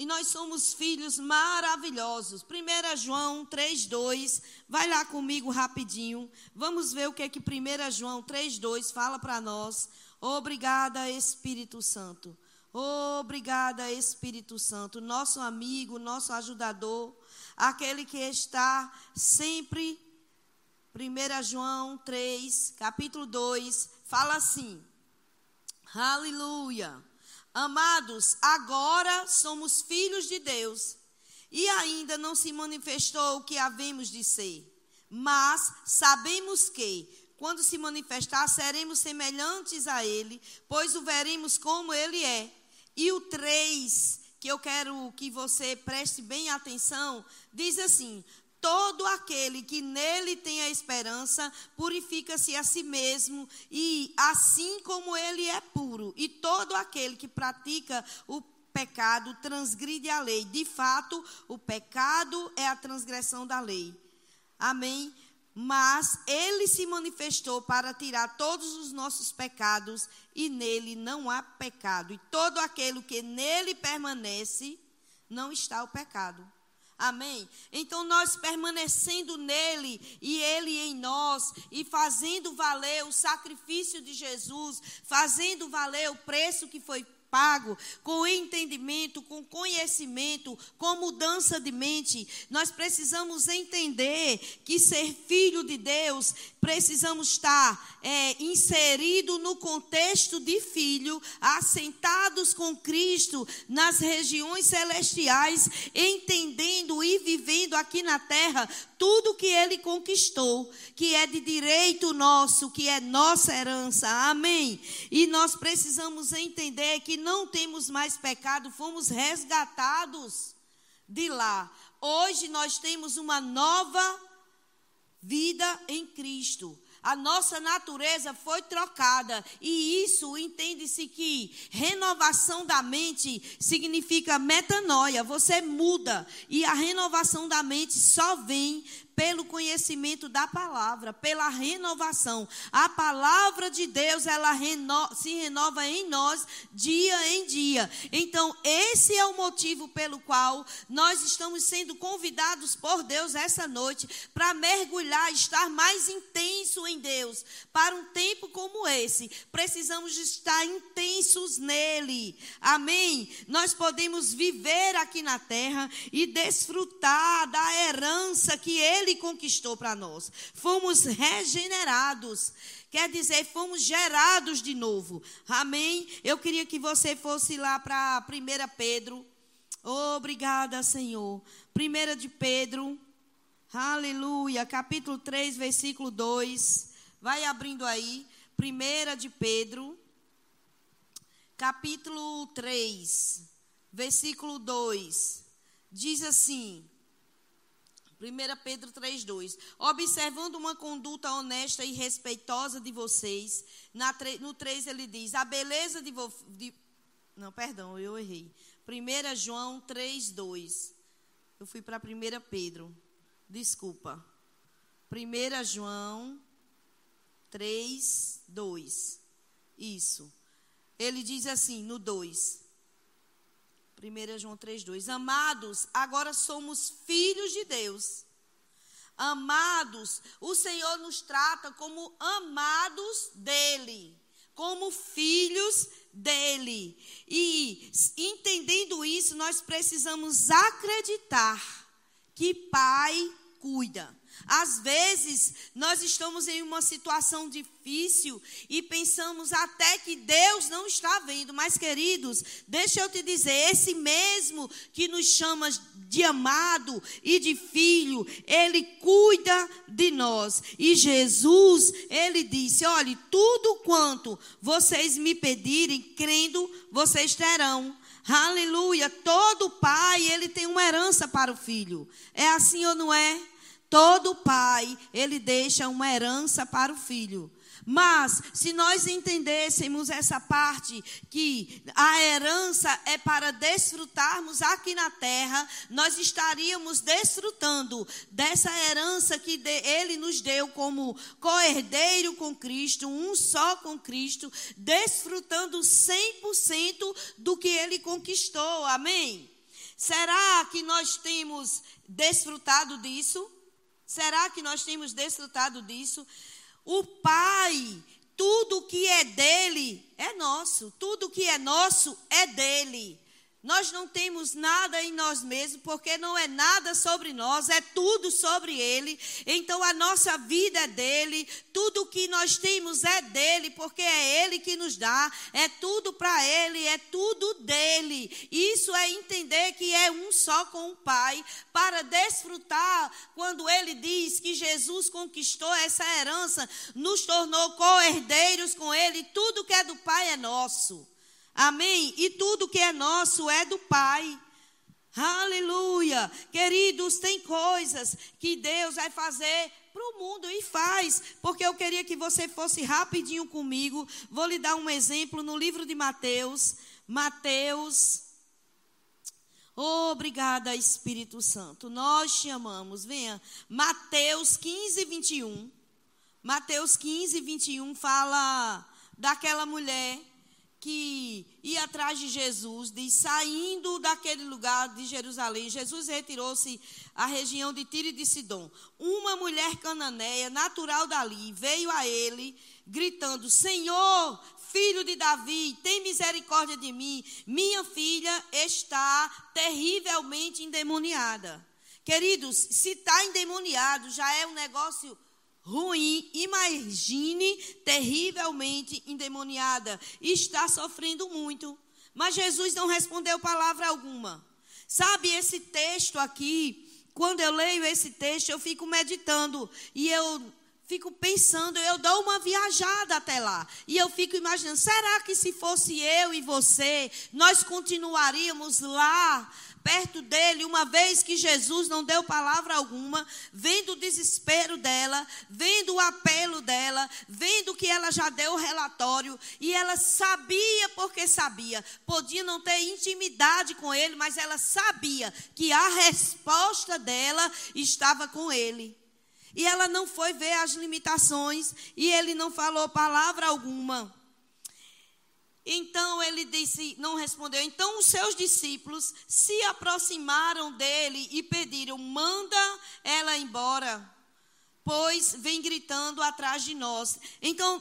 e nós somos filhos maravilhosos. 1 João 3,2. Vai lá comigo rapidinho. Vamos ver o que é que 1 João 3,2 fala para nós. Obrigada, Espírito Santo. Obrigada, Espírito Santo, nosso amigo, nosso ajudador, aquele que está sempre. 1 João 3, capítulo 2, fala assim: Aleluia. Amados, agora somos filhos de Deus e ainda não se manifestou o que havemos de ser. Mas sabemos que, quando se manifestar, seremos semelhantes a Ele, pois o veremos como Ele é. E o 3, que eu quero que você preste bem atenção, diz assim: Todo aquele que nele tem a esperança purifica-se a si mesmo, e assim como ele é puro. E todo aquele que pratica o pecado transgride a lei. De fato, o pecado é a transgressão da lei. Amém? Mas ele se manifestou para tirar todos os nossos pecados, e nele não há pecado. E todo aquele que nele permanece, não está o pecado. Amém? Então, nós permanecendo nele e ele em nós, e fazendo valer o sacrifício de Jesus, fazendo valer o preço que foi pago, com entendimento, com conhecimento, com mudança de mente. Nós precisamos entender que ser filho de Deus, precisamos estar é, inserido no contexto de filho, assentados com Cristo nas regiões celestiais, entendendo e vivendo aqui na terra tudo que ele conquistou, que é de direito nosso, que é nossa herança. Amém. E nós precisamos entender que não temos mais pecado, fomos resgatados de lá. Hoje nós temos uma nova vida em Cristo. A nossa natureza foi trocada. E isso entende-se que renovação da mente significa metanoia. Você muda. E a renovação da mente só vem pelo conhecimento da palavra, pela renovação. A palavra de Deus, ela reno, se renova em nós dia em dia. Então, esse é o motivo pelo qual nós estamos sendo convidados por Deus essa noite para mergulhar, estar mais intenso em Deus. Para um tempo como esse, precisamos estar intensos nele. Amém? Nós podemos viver aqui na terra e desfrutar da herança que ele ele conquistou para nós. Fomos regenerados. Quer dizer, fomos gerados de novo. Amém? Eu queria que você fosse lá para 1 Pedro. Obrigada, Senhor. 1 de Pedro. Aleluia. Capítulo 3, versículo 2. Vai abrindo aí. 1 de Pedro. Capítulo 3, versículo 2. Diz assim: 1 Pedro 3,2. Observando uma conduta honesta e respeitosa de vocês. Na, no 3 ele diz: A beleza de, de. Não, perdão, eu errei. 1 João 3,2. Eu fui para 1 Pedro. Desculpa. 1 João 3, 2. Isso. Ele diz assim no 2. 1 João 3,2. Amados, agora somos filhos de Deus. Amados, o Senhor nos trata como amados dele, como filhos dele. E entendendo isso, nós precisamos acreditar que Pai cuida. Às vezes, nós estamos em uma situação difícil e pensamos até que Deus não está vendo. Mas, queridos, deixa eu te dizer: esse mesmo que nos chama de amado e de filho, ele cuida de nós. E Jesus, ele disse: olhe, tudo quanto vocês me pedirem, crendo, vocês terão. Aleluia. Todo pai, ele tem uma herança para o filho. É assim ou não é? Todo pai, ele deixa uma herança para o filho. Mas, se nós entendêssemos essa parte, que a herança é para desfrutarmos aqui na terra, nós estaríamos desfrutando dessa herança que ele nos deu como co-herdeiro com Cristo, um só com Cristo, desfrutando 100% do que ele conquistou. Amém? Será que nós temos desfrutado disso? Será que nós temos desfrutado disso? O Pai, tudo que é dele é nosso, tudo que é nosso é dele. Nós não temos nada em nós mesmos, porque não é nada sobre nós, é tudo sobre Ele. Então a nossa vida é dele, tudo que nós temos é dele, porque é Ele que nos dá, é tudo para Ele, é tudo dele. Isso é entender que é um só com o Pai, para desfrutar quando Ele diz que Jesus conquistou essa herança, nos tornou co-herdeiros com Ele, tudo que é do Pai é nosso. Amém? E tudo que é nosso é do Pai. Aleluia. Queridos, tem coisas que Deus vai fazer para o mundo e faz, porque eu queria que você fosse rapidinho comigo. Vou lhe dar um exemplo no livro de Mateus. Mateus. Obrigada, Espírito Santo. Nós te amamos. Venha. Mateus 15, 21. Mateus 15, 21 fala daquela mulher que ia atrás de Jesus, diz, saindo daquele lugar de Jerusalém, Jesus retirou-se à região de Tiro e de Sidom. Uma mulher cananeia, natural dali, veio a ele, gritando: Senhor, filho de Davi, tem misericórdia de mim. Minha filha está terrivelmente endemoniada. Queridos, se está endemoniado, já é um negócio ruim, imagine terrivelmente endemoniada, está sofrendo muito. Mas Jesus não respondeu palavra alguma. Sabe esse texto aqui, quando eu leio esse texto, eu fico meditando e eu fico pensando, eu dou uma viajada até lá. E eu fico imaginando, será que se fosse eu e você, nós continuaríamos lá perto dele, uma vez que Jesus não deu palavra alguma, vendo o desespero dela, vendo o apelo dela, vendo que ela já deu o relatório, e ela sabia porque sabia, podia não ter intimidade com ele, mas ela sabia que a resposta dela estava com ele. E ela não foi ver as limitações, e ele não falou palavra alguma. Então ele disse, não respondeu. Então os seus discípulos se aproximaram dele e pediram: manda ela embora, pois vem gritando atrás de nós. Então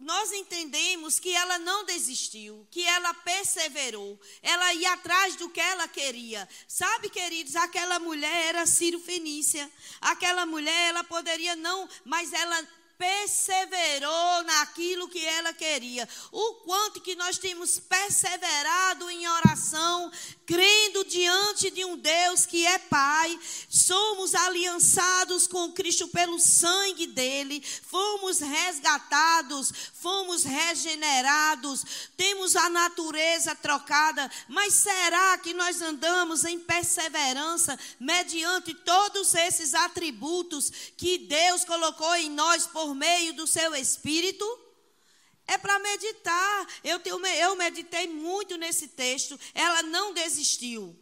nós entendemos que ela não desistiu, que ela perseverou, ela ia atrás do que ela queria. Sabe, queridos, aquela mulher era Ciro Fenícia. Aquela mulher, ela poderia não, mas ela perseverou naquilo que ela queria. O quanto que nós temos perseverado em oração, crendo diante de um Deus que é Pai, somos aliançados com Cristo pelo sangue dele, fomos resgatados, fomos regenerados, temos a natureza trocada, mas será que nós andamos em perseverança mediante todos esses atributos que Deus colocou em nós por por meio do seu espírito? É para meditar. Eu, tenho, eu meditei muito nesse texto. Ela não desistiu.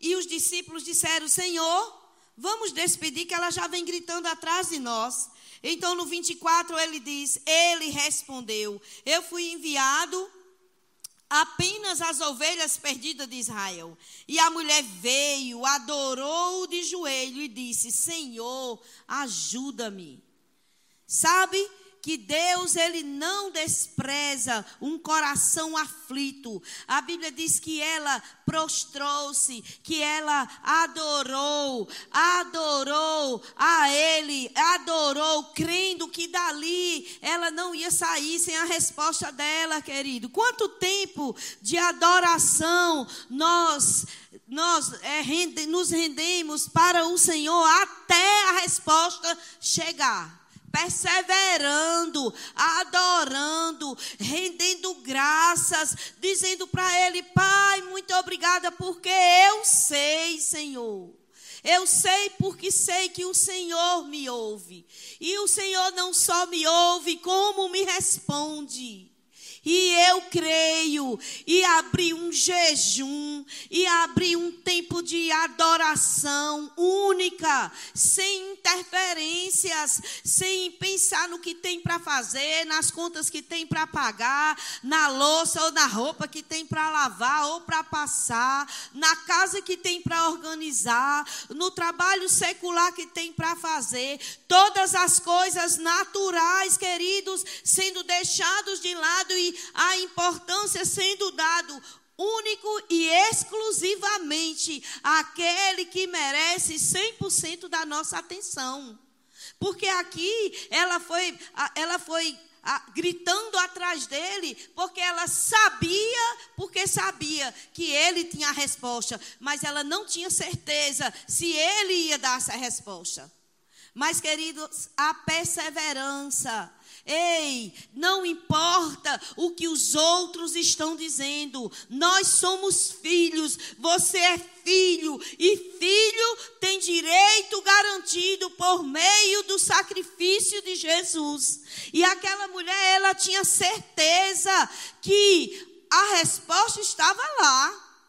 E os discípulos disseram: Senhor, vamos despedir, que ela já vem gritando atrás de nós. Então no 24 ele diz: Ele respondeu: Eu fui enviado apenas as ovelhas perdidas de Israel. E a mulher veio, adorou de joelho e disse: Senhor, ajuda-me. Sabe que Deus ele não despreza um coração aflito. A Bíblia diz que ela prostrou-se, que ela adorou, adorou a ele, adorou crendo que dali ela não ia sair sem a resposta dela, querido. Quanto tempo de adoração nós nós é, rende, nos rendemos para o Senhor até a resposta chegar perseverando, adorando, rendendo graças, dizendo para Ele: Pai, muito obrigada, porque eu sei, Senhor. Eu sei porque sei que o Senhor me ouve. E o Senhor não só me ouve, como me responde. E eu creio, e abri um jejum, e abri um tempo de adoração única, sem interferências, sem pensar no que tem para fazer, nas contas que tem para pagar, na louça ou na roupa que tem para lavar ou para passar, na casa que tem para organizar, no trabalho secular que tem para fazer, todas as coisas naturais, queridos, sendo deixados de lado e a importância sendo dado único e exclusivamente àquele que merece 100% da nossa atenção. Porque aqui ela foi, ela foi gritando atrás dele, porque ela sabia, porque sabia que ele tinha a resposta, mas ela não tinha certeza se ele ia dar essa resposta. Mas, queridos, a perseverança, Ei, não importa o que os outros estão dizendo, nós somos filhos, você é filho, e filho tem direito garantido por meio do sacrifício de Jesus. E aquela mulher, ela tinha certeza que a resposta estava lá,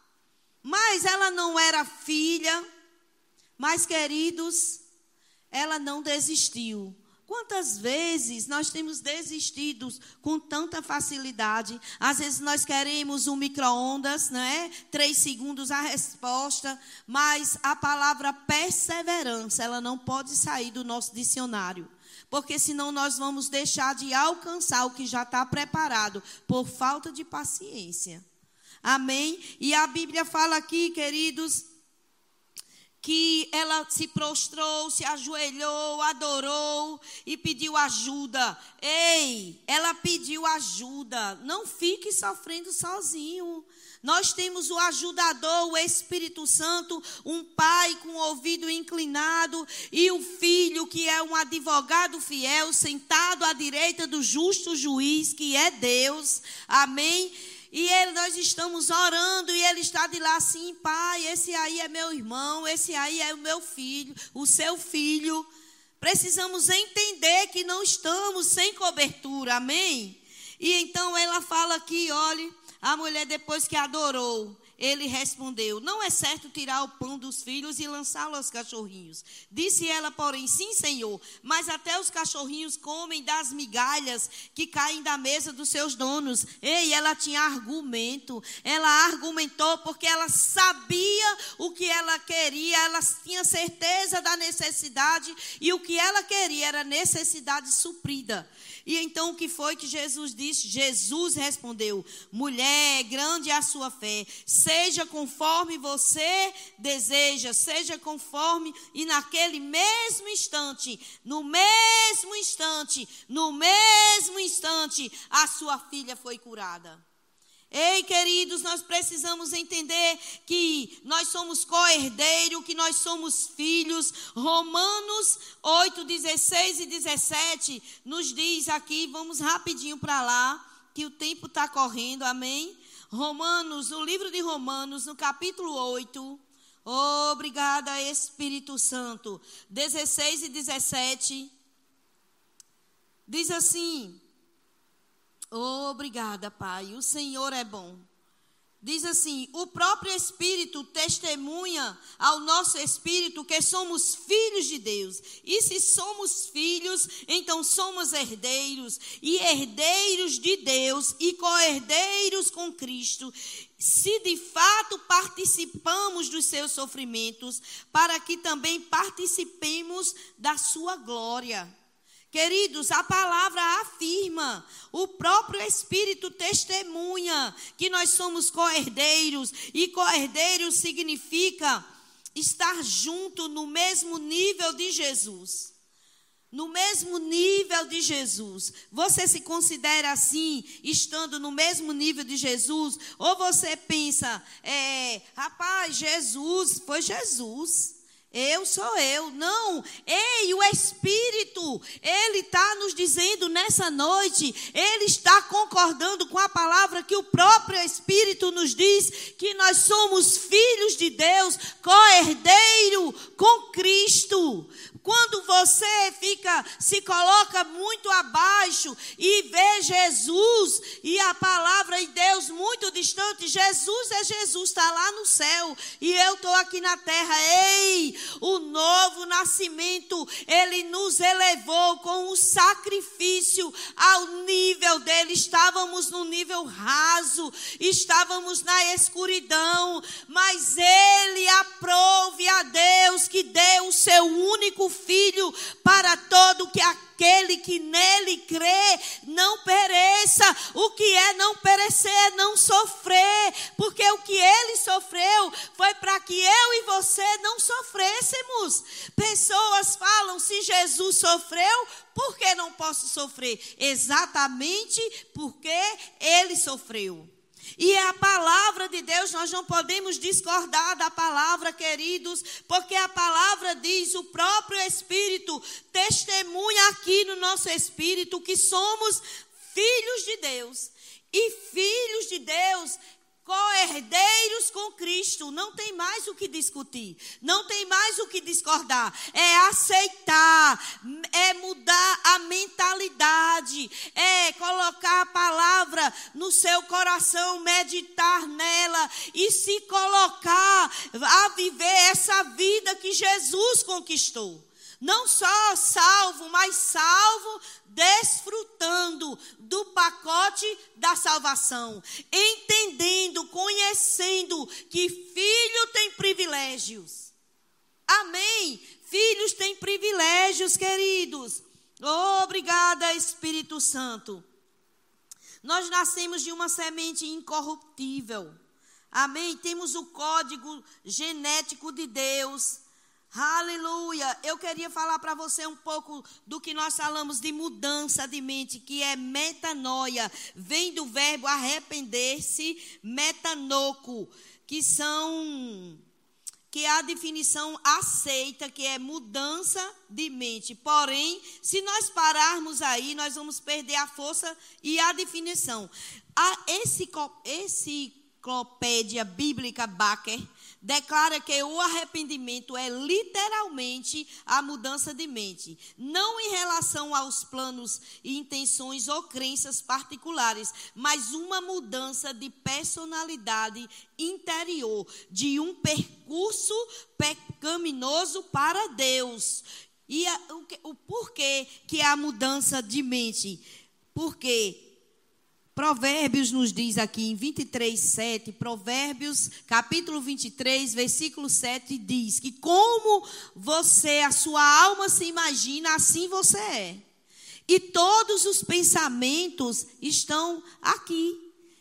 mas ela não era filha, mas queridos, ela não desistiu Quantas vezes nós temos desistido com tanta facilidade? Às vezes nós queremos um micro-ondas, né? Três segundos a resposta, mas a palavra perseverança, ela não pode sair do nosso dicionário. Porque senão nós vamos deixar de alcançar o que já está preparado por falta de paciência. Amém? E a Bíblia fala aqui, queridos, que ela se prostrou, se ajoelhou, adorou e pediu ajuda. Ei, ela pediu ajuda. Não fique sofrendo sozinho. Nós temos o ajudador, o Espírito Santo, um pai com o ouvido inclinado e o filho que é um advogado fiel, sentado à direita do justo juiz, que é Deus. Amém? E ele, nós estamos orando e ele está de lá assim, pai, esse aí é meu irmão, esse aí é o meu filho, o seu filho. Precisamos entender que não estamos sem cobertura, amém? E então ela fala aqui, olhe, a mulher depois que adorou, ele respondeu: Não é certo tirar o pão dos filhos e lançá-lo aos cachorrinhos. Disse ela, porém: Sim, senhor, mas até os cachorrinhos comem das migalhas que caem da mesa dos seus donos. Ei, ela tinha argumento. Ela argumentou porque ela sabia o que ela queria, ela tinha certeza da necessidade e o que ela queria era necessidade suprida. E então o que foi que Jesus disse? Jesus respondeu: Mulher, grande é a sua fé, seja conforme você deseja, seja conforme, e naquele mesmo instante, no mesmo instante, no mesmo instante, a sua filha foi curada. Ei, queridos, nós precisamos entender que nós somos co-herdeiro, que nós somos filhos. Romanos 8, 16 e 17 nos diz aqui, vamos rapidinho para lá, que o tempo está correndo, amém? Romanos, no livro de Romanos, no capítulo 8. Obrigada, Espírito Santo. 16 e 17. Diz assim: Obrigada, Pai. O Senhor é bom. Diz assim: o próprio Espírito testemunha ao nosso Espírito que somos filhos de Deus. E se somos filhos, então somos herdeiros, e herdeiros de Deus, e co-herdeiros com Cristo. Se de fato participamos dos seus sofrimentos, para que também participemos da sua glória. Queridos, a palavra afirma, o próprio Espírito testemunha que nós somos co-herdeiros, e co-herdeiros significa estar junto no mesmo nível de Jesus. No mesmo nível de Jesus. Você se considera assim, estando no mesmo nível de Jesus? Ou você pensa, é, rapaz, Jesus, foi Jesus. Eu sou eu. Não. Ei, o Espírito, ele está nos dizendo nessa noite, ele está concordando com a palavra que o próprio Espírito nos diz, que nós somos filhos de Deus, co-herdeiro com Cristo. Quando você fica, se coloca muito abaixo e vê Jesus e a palavra de Deus muito distante, Jesus é Jesus, está lá no céu e eu estou aqui na terra. Ei, o novo nascimento, ele nos elevou com o sacrifício ao nível dele. Estávamos no nível raso, estávamos na escuridão, mas ele aprove a Deus que deu o seu único filho para todo que aquele que nele crê não pereça. O que é não perecer não sofrer, porque o que ele sofreu foi para que eu e você não sofrêssemos. Pessoas falam: se Jesus sofreu, por que não posso sofrer? Exatamente porque ele sofreu. E é a palavra de Deus, nós não podemos discordar da palavra, queridos, porque a palavra diz, o próprio Espírito testemunha aqui no nosso espírito que somos filhos de Deus. E filhos de Deus co-herdeiros com Cristo. Não tem mais o que discutir, não tem mais o que discordar. É aceitar, é mudar a mentalidade, é colocar a palavra no seu coração, meditar nela e se colocar a viver essa vida que Jesus conquistou. Não só salvo, mas salvo desfrutando do pacote da salvação, entendendo, conhecendo que filho tem privilégios. Amém. Filhos têm privilégios, queridos. Obrigada, Espírito Santo. Nós nascemos de uma semente incorruptível. Amém. Temos o código genético de Deus. Aleluia! Eu queria falar para você um pouco do que nós falamos de mudança de mente, que é metanoia. Vem do verbo arrepender-se, metanoco, que são que é a definição aceita, que é mudança de mente. Porém, se nós pararmos aí, nós vamos perder a força e a definição. A enciclopédia bíblica Baker declara que o arrependimento é literalmente a mudança de mente, não em relação aos planos, intenções ou crenças particulares, mas uma mudança de personalidade interior, de um percurso pecaminoso para Deus. E a, o, o porquê que é a mudança de mente? Porque Provérbios nos diz aqui em 23, 7, Provérbios, capítulo 23, versículo 7, diz que como você, a sua alma se imagina, assim você é. E todos os pensamentos estão aqui.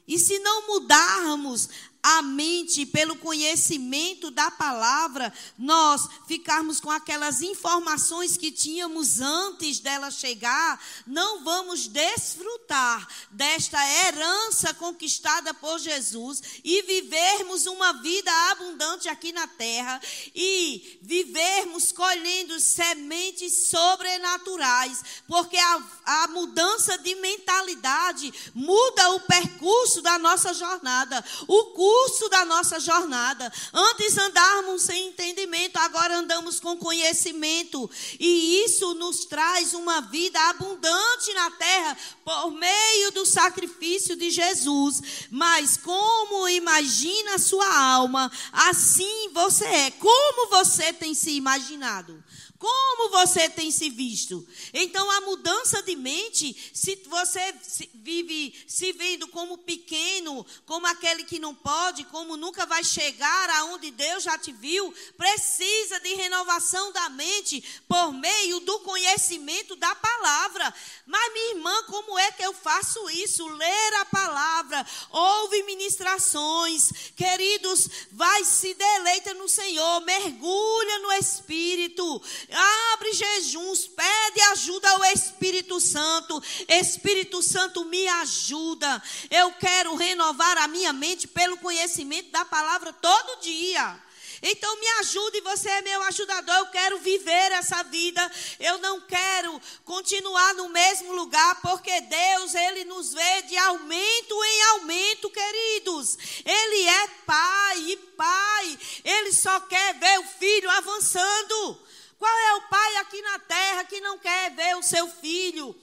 E se não mudarmos a mente pelo conhecimento da palavra, nós ficarmos com aquelas informações que tínhamos antes dela chegar, não vamos desfrutar desta herança conquistada por Jesus e vivermos uma vida abundante aqui na terra e vivermos colhendo sementes sobrenaturais, porque a, a mudança de mentalidade muda o percurso da nossa jornada. O curso curso da nossa jornada. Antes andávamos sem entendimento, agora andamos com conhecimento. E isso nos traz uma vida abundante na terra por meio do sacrifício de Jesus. Mas como imagina a sua alma, assim você é. Como você tem se imaginado? Como você tem se visto? Então, a mudança de mente, se você vive se vendo como pequeno, como aquele que não pode, como nunca vai chegar aonde Deus já te viu, precisa de renovação da mente por meio do conhecimento da palavra. Mas, minha irmã, como é que eu faço isso? Ler a palavra, ouve ministrações. Queridos, vai se deleita no Senhor, mergulha no Espírito abre jejuns, pede ajuda ao Espírito Santo. Espírito Santo, me ajuda. Eu quero renovar a minha mente pelo conhecimento da palavra todo dia. Então me ajude, você é meu ajudador. Eu quero viver essa vida. Eu não quero continuar no mesmo lugar, porque Deus, ele nos vê de aumento em aumento, queridos. Ele é pai e pai. Ele só quer ver o filho avançando. Qual é o pai aqui na terra que não quer ver o seu filho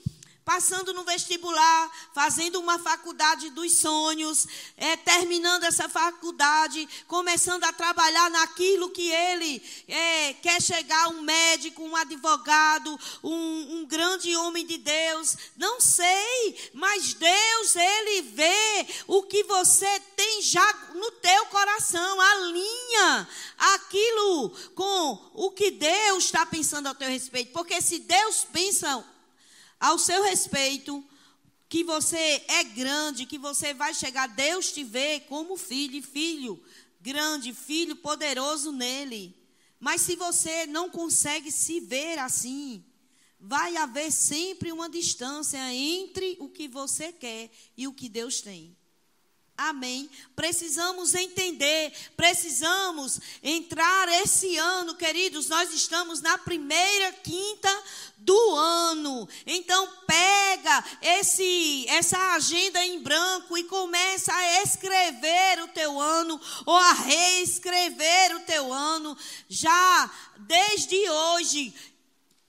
passando no vestibular, fazendo uma faculdade dos sonhos, é, terminando essa faculdade, começando a trabalhar naquilo que ele é, quer chegar, um médico, um advogado, um, um grande homem de Deus. Não sei, mas Deus, Ele vê o que você tem já no teu coração, alinha aquilo com o que Deus está pensando ao teu respeito. Porque se Deus pensa ao seu respeito, que você é grande, que você vai chegar, Deus te vê como filho, filho grande, filho poderoso nele. Mas se você não consegue se ver assim, vai haver sempre uma distância entre o que você quer e o que Deus tem. Amém. Precisamos entender, precisamos entrar esse ano, queridos. Nós estamos na primeira quinta do ano. Então pega esse essa agenda em branco e começa a escrever o teu ano ou a reescrever o teu ano já desde hoje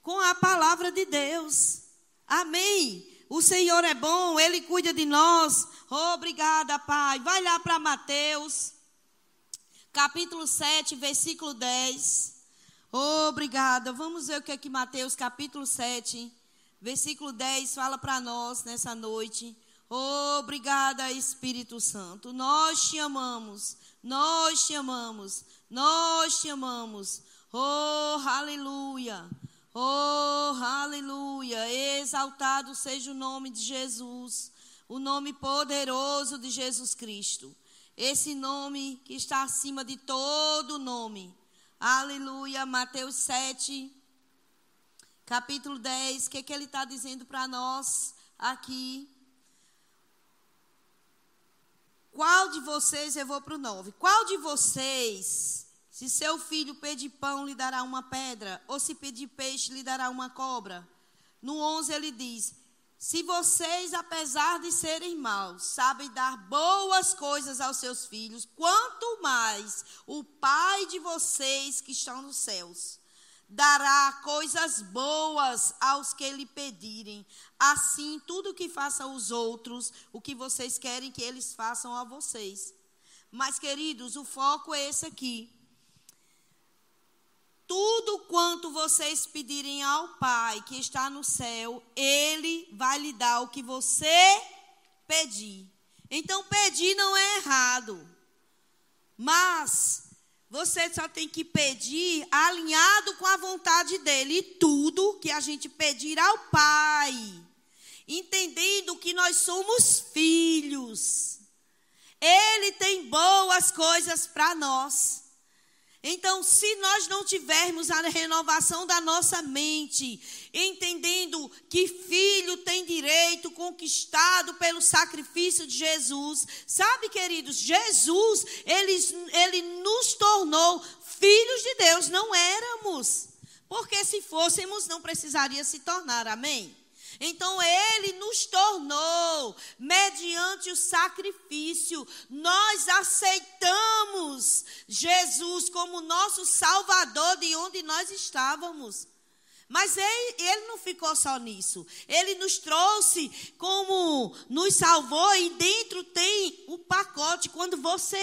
com a palavra de Deus. Amém. O Senhor é bom, ele cuida de nós. Obrigada, Pai. Vai lá para Mateus, capítulo 7, versículo 10. Obrigada. Vamos ver o que é que Mateus, capítulo 7, versículo 10 fala para nós nessa noite. Obrigada, Espírito Santo. Nós te amamos. Nós te amamos. Nós te amamos. Oh, aleluia. Oh, aleluia. Exaltado seja o nome de Jesus o nome poderoso de Jesus Cristo. Esse nome que está acima de todo nome. Aleluia. Mateus 7, capítulo 10. O que, que ele está dizendo para nós aqui? Qual de vocês, eu vou para o 9. Qual de vocês, se seu filho pedir pão, lhe dará uma pedra? Ou se pedir peixe, lhe dará uma cobra? No 11 ele diz: se vocês, apesar de serem maus, sabem dar boas coisas aos seus filhos, quanto mais o Pai de vocês que estão nos céus dará coisas boas aos que lhe pedirem. Assim, tudo que façam os outros, o que vocês querem que eles façam a vocês. Mas, queridos, o foco é esse aqui. Tudo quanto vocês pedirem ao Pai que está no céu, Ele vai lhe dar o que você pedir. Então, pedir não é errado. Mas você só tem que pedir alinhado com a vontade dele. E tudo que a gente pedir ao Pai, entendendo que nós somos filhos, Ele tem boas coisas para nós. Então, se nós não tivermos a renovação da nossa mente, entendendo que filho tem direito conquistado pelo sacrifício de Jesus, sabe, queridos, Jesus, ele, ele nos tornou filhos de Deus, não éramos. Porque se fôssemos, não precisaria se tornar, amém? Então ele nos tornou, mediante o sacrifício, nós aceitamos Jesus como nosso Salvador de onde nós estávamos. Mas ele, ele, não ficou só nisso. Ele nos trouxe como nos salvou e dentro tem o pacote. Quando você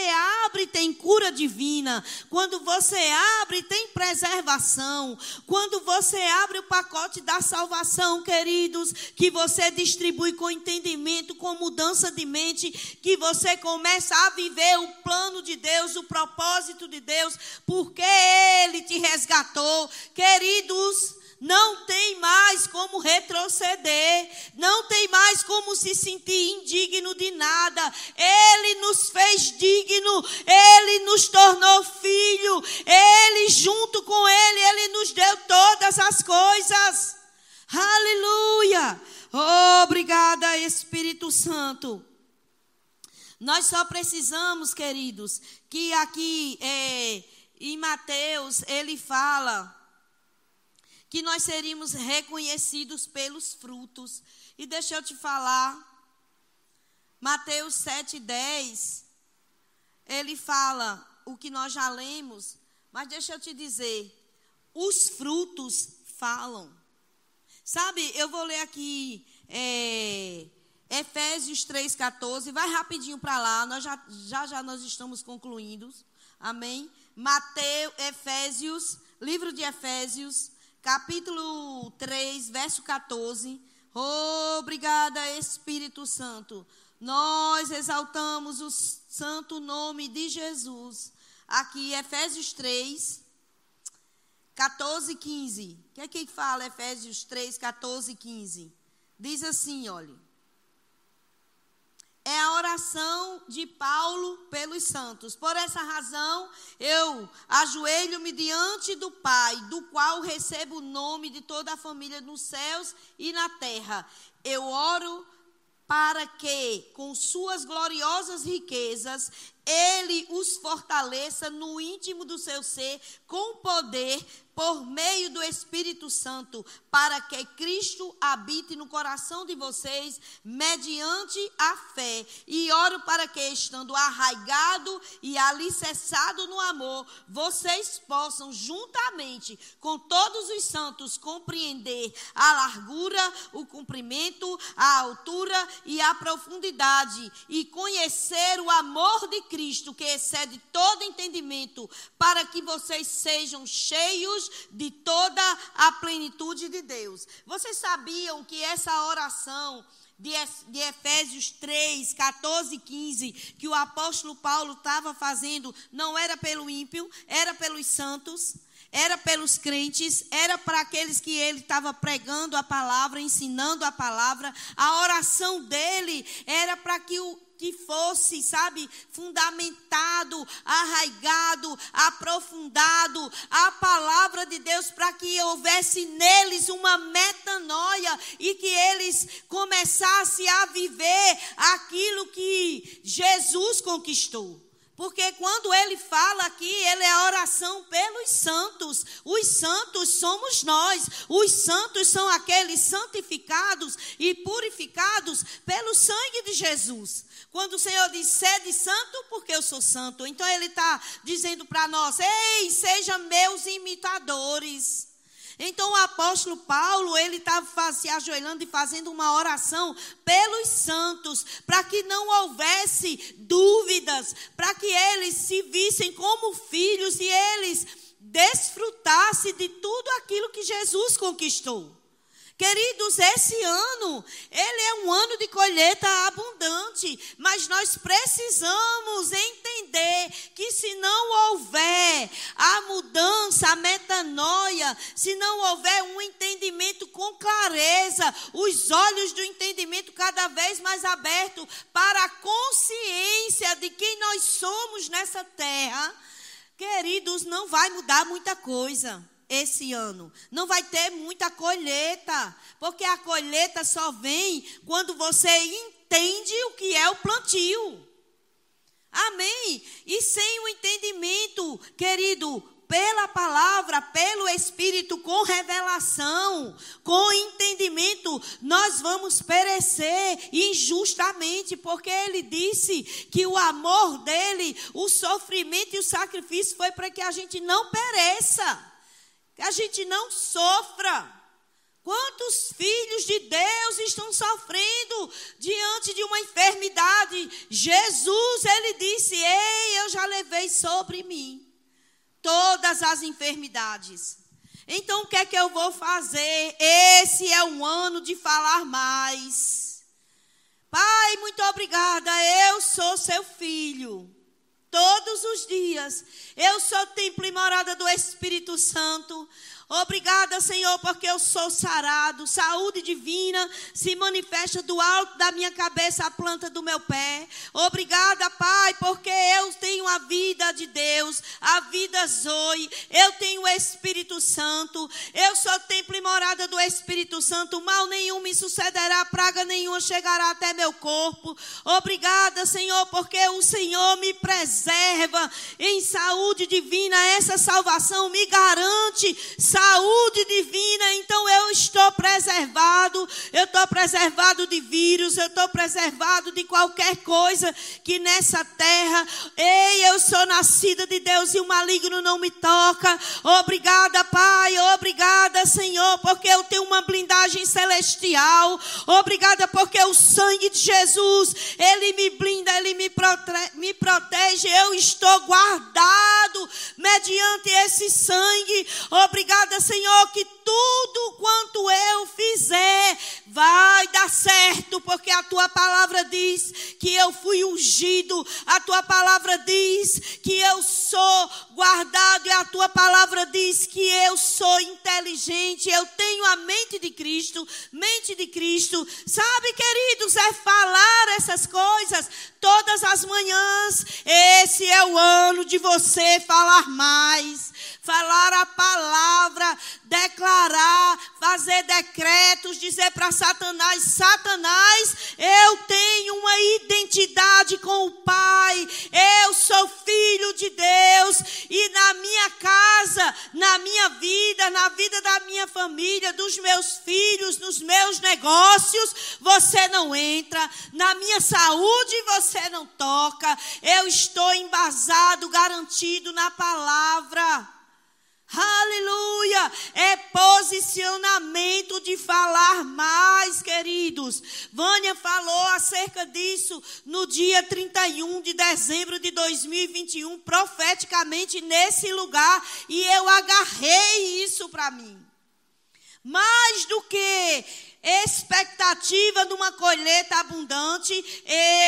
abre, tem cura divina. Quando você abre, tem preservação. Quando você abre o pacote da salvação, queridos, que você distribui com entendimento, com mudança de mente, que você começa a viver o plano de Deus, o propósito de Deus, porque Ele te resgatou. Queridos, não tem mais como retroceder, não tem mais como se sentir indigno de nada. Ele nos fez digno, ele nos tornou filho, ele junto com ele, ele nos deu todas as coisas. Aleluia! Obrigada, Espírito Santo. Nós só precisamos, queridos, que aqui é, em Mateus ele fala que nós seríamos reconhecidos pelos frutos. E deixa eu te falar, Mateus 7,10, ele fala o que nós já lemos, mas deixa eu te dizer, os frutos falam. Sabe, eu vou ler aqui é, Efésios 3,14. Vai rapidinho para lá, nós já, já já nós estamos concluindo. Amém? Mateus, Efésios, livro de Efésios, capítulo 3, verso 14. Oh, obrigada, Espírito Santo. Nós exaltamos o santo nome de Jesus. Aqui, Efésios 3, 14 e 15. O que é que fala Efésios 3, 14 e 15? Diz assim, olha. É a oração de Paulo pelos santos. Por essa razão, eu ajoelho-me diante do Pai, do qual recebo o nome de toda a família nos céus e na terra. Eu oro para que, com suas gloriosas riquezas, ele os fortaleça no íntimo do seu ser, com poder por meio do Espírito Santo, para que Cristo habite no coração de vocês, mediante a fé. E oro para que, estando arraigado e alicerçado no amor, vocês possam, juntamente com todos os santos, compreender a largura, o comprimento, a altura e a profundidade, e conhecer o amor de Cristo, que excede todo entendimento, para que vocês sejam cheios de toda a plenitude de Deus. Vocês sabiam que essa oração de Efésios 3, 14 e 15, que o apóstolo Paulo estava fazendo, não era pelo ímpio, era pelos santos, era pelos crentes, era para aqueles que ele estava pregando a palavra, ensinando a palavra. A oração dele era para que o, que fosse, sabe, fundamentado, arraigado, aprofundado a palavra de Deus para que houvesse neles uma metanoia e que eles começassem a viver aquilo que Jesus conquistou. Porque quando ele fala aqui, ele é a oração pelos santos. Os santos somos nós. Os santos são aqueles santificados e purificados pelo sangue de Jesus. Quando o Senhor diz, sede santo, porque eu sou santo. Então ele está dizendo para nós: ei, sejam meus imitadores. Então o apóstolo Paulo, ele estava se ajoelhando e fazendo uma oração pelos santos, para que não houvesse dúvidas, para que eles se vissem como filhos e eles desfrutassem de tudo aquilo que Jesus conquistou. Queridos, esse ano, ele é um ano de colheita abundante, mas nós precisamos entender que se não houver a mudança, a metanoia, se não houver um entendimento com clareza, os olhos do entendimento cada vez mais abertos para a consciência de quem nós somos nessa terra, queridos, não vai mudar muita coisa esse ano. Não vai ter muita colheita, porque a colheita só vem quando você entende o que é o plantio. Amém? E sem o entendimento, querido, pela palavra, pelo Espírito, com revelação, com entendimento, nós vamos perecer injustamente, porque Ele disse que o amor dele, o sofrimento e o sacrifício foi para que a gente não pereça que a gente não sofra. Quantos filhos de Deus estão sofrendo diante de uma enfermidade? Jesus, ele disse: Ei, eu já levei sobre mim todas as enfermidades. Então, o que é que eu vou fazer? Esse é um ano de falar mais. Pai, muito obrigada. Eu sou seu filho todos os dias. Eu sou templo e morada do Espírito Santo. Obrigada, Senhor, porque eu sou sarado. Saúde divina se manifesta do alto da minha cabeça à planta do meu pé. Obrigada, Pai, porque eu tenho a vida de Deus, a vida Zoe. Eu tenho o Espírito Santo. Eu sou templo e morada do Espírito Santo. Mal nenhum me sucederá, praga nenhuma chegará até meu corpo. Obrigada, Senhor, porque o Senhor me preserva em saúde divina. Essa salvação me garante saúde saúde divina, então eu estou preservado, eu estou preservado de vírus, eu estou preservado de qualquer coisa que nessa terra, ei, eu sou nascida de Deus e o maligno não me toca. Obrigada, Pai, obrigada, Senhor, porque eu tenho uma celestial. Obrigada porque o sangue de Jesus, ele me blinda, ele me, me protege. Eu estou guardado mediante esse sangue. Obrigada, Senhor, que tudo quanto eu fizer vai dar certo, porque a tua palavra diz que eu fui ungido, a tua palavra diz que eu sou guardado, e a tua palavra diz que eu sou inteligente, eu tenho a mente de Cristo, mente de Cristo. Sabe, queridos, é falar essas coisas todas as manhãs. Esse é o ano de você falar mais falar a palavra, declarar, fazer decretos, dizer para Satanás: Satanás, eu tenho uma identidade com o Pai, eu sou filho de Deus, e na minha casa, na minha vida, na vida da minha família, dos meus filhos, nos meus negócios, você não entra, na minha saúde você não toca, eu estou embasado, garantido na palavra. Aleluia! É posicionamento de falar mais, queridos. Vânia falou acerca disso no dia 31 de dezembro de 2021, profeticamente nesse lugar, e eu agarrei isso para mim. Mais do que expectativa de uma colheita abundante,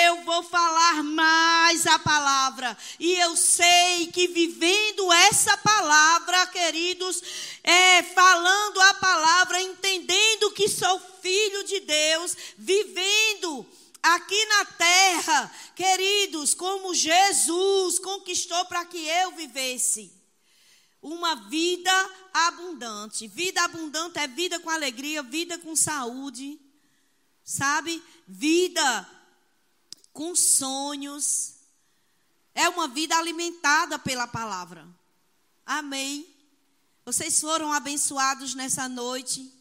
eu vou falar mais a palavra. E eu sei que vivendo essa palavra, queridos, é, falando a palavra, entendendo que sou filho de Deus, vivendo aqui na terra, queridos, como Jesus conquistou para que eu vivesse uma vida abundante. Vida abundante é vida com alegria, vida com saúde, sabe? Vida com sonhos. É uma vida alimentada pela palavra. Amém. Vocês foram abençoados nessa noite.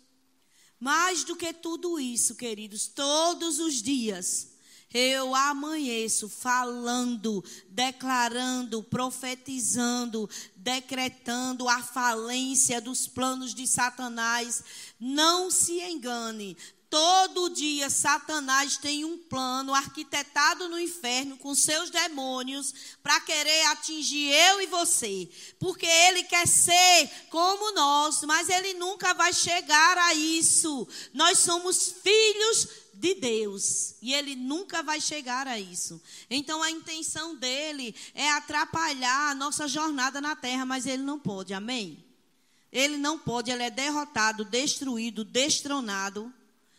Mais do que tudo isso, queridos, todos os dias eu amanheço falando, declarando, profetizando, decretando a falência dos planos de Satanás. Não se engane. Todo dia Satanás tem um plano arquitetado no inferno com seus demônios para querer atingir eu e você. Porque ele quer ser como nós, mas ele nunca vai chegar a isso. Nós somos filhos de Deus. E ele nunca vai chegar a isso. Então a intenção dele é atrapalhar a nossa jornada na terra, mas ele não pode. Amém? Ele não pode, ele é derrotado, destruído, destronado.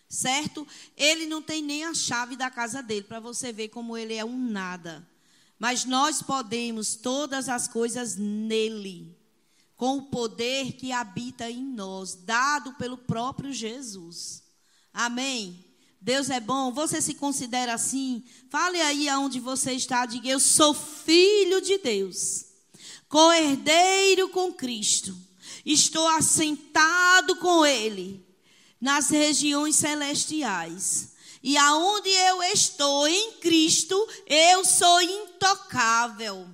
Certo? Ele não tem nem a chave da casa dele, para você ver como ele é um nada. Mas nós podemos todas as coisas nele, com o poder que habita em nós, dado pelo próprio Jesus. Amém? Deus é bom, você se considera assim? Fale aí aonde você está, diga: Eu sou filho de Deus, co-herdeiro com Cristo, estou assentado com Ele nas regiões celestiais. E aonde eu estou em Cristo, eu sou intocável.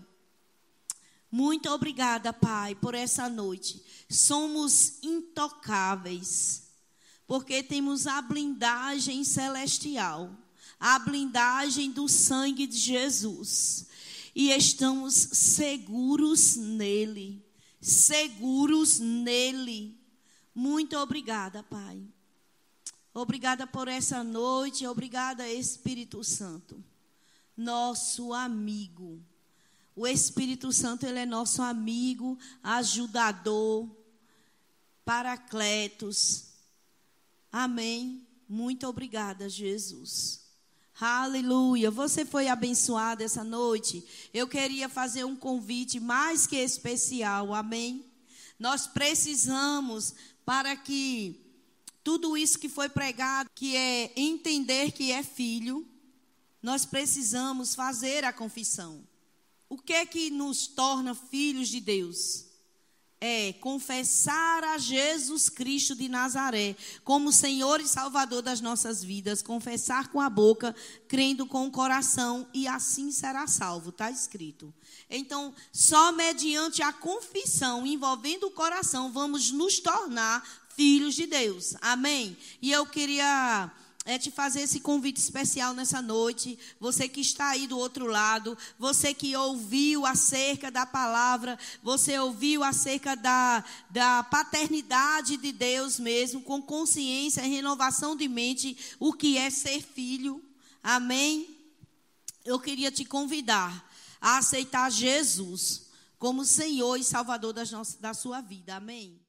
Muito obrigada, Pai, por essa noite. Somos intocáveis porque temos a blindagem celestial, a blindagem do sangue de Jesus. E estamos seguros nele, seguros nele. Muito obrigada, Pai. Obrigada por essa noite, obrigada, Espírito Santo, nosso amigo. O Espírito Santo, ele é nosso amigo, ajudador, paracletos, Amém. Muito obrigada, Jesus. Aleluia. Você foi abençoado essa noite. Eu queria fazer um convite mais que especial. Amém. Nós precisamos para que tudo isso que foi pregado, que é entender que é filho, nós precisamos fazer a confissão. O que é que nos torna filhos de Deus? É confessar a Jesus Cristo de Nazaré como Senhor e Salvador das nossas vidas, confessar com a boca, crendo com o coração e assim será salvo, está escrito. Então, só mediante a confissão envolvendo o coração vamos nos tornar filhos de Deus. Amém? E eu queria é te fazer esse convite especial nessa noite. Você que está aí do outro lado, você que ouviu acerca da palavra, você ouviu acerca da, da paternidade de Deus mesmo, com consciência e renovação de mente, o que é ser filho. Amém? Eu queria te convidar a aceitar Jesus como Senhor e Salvador das nossas, da sua vida. Amém?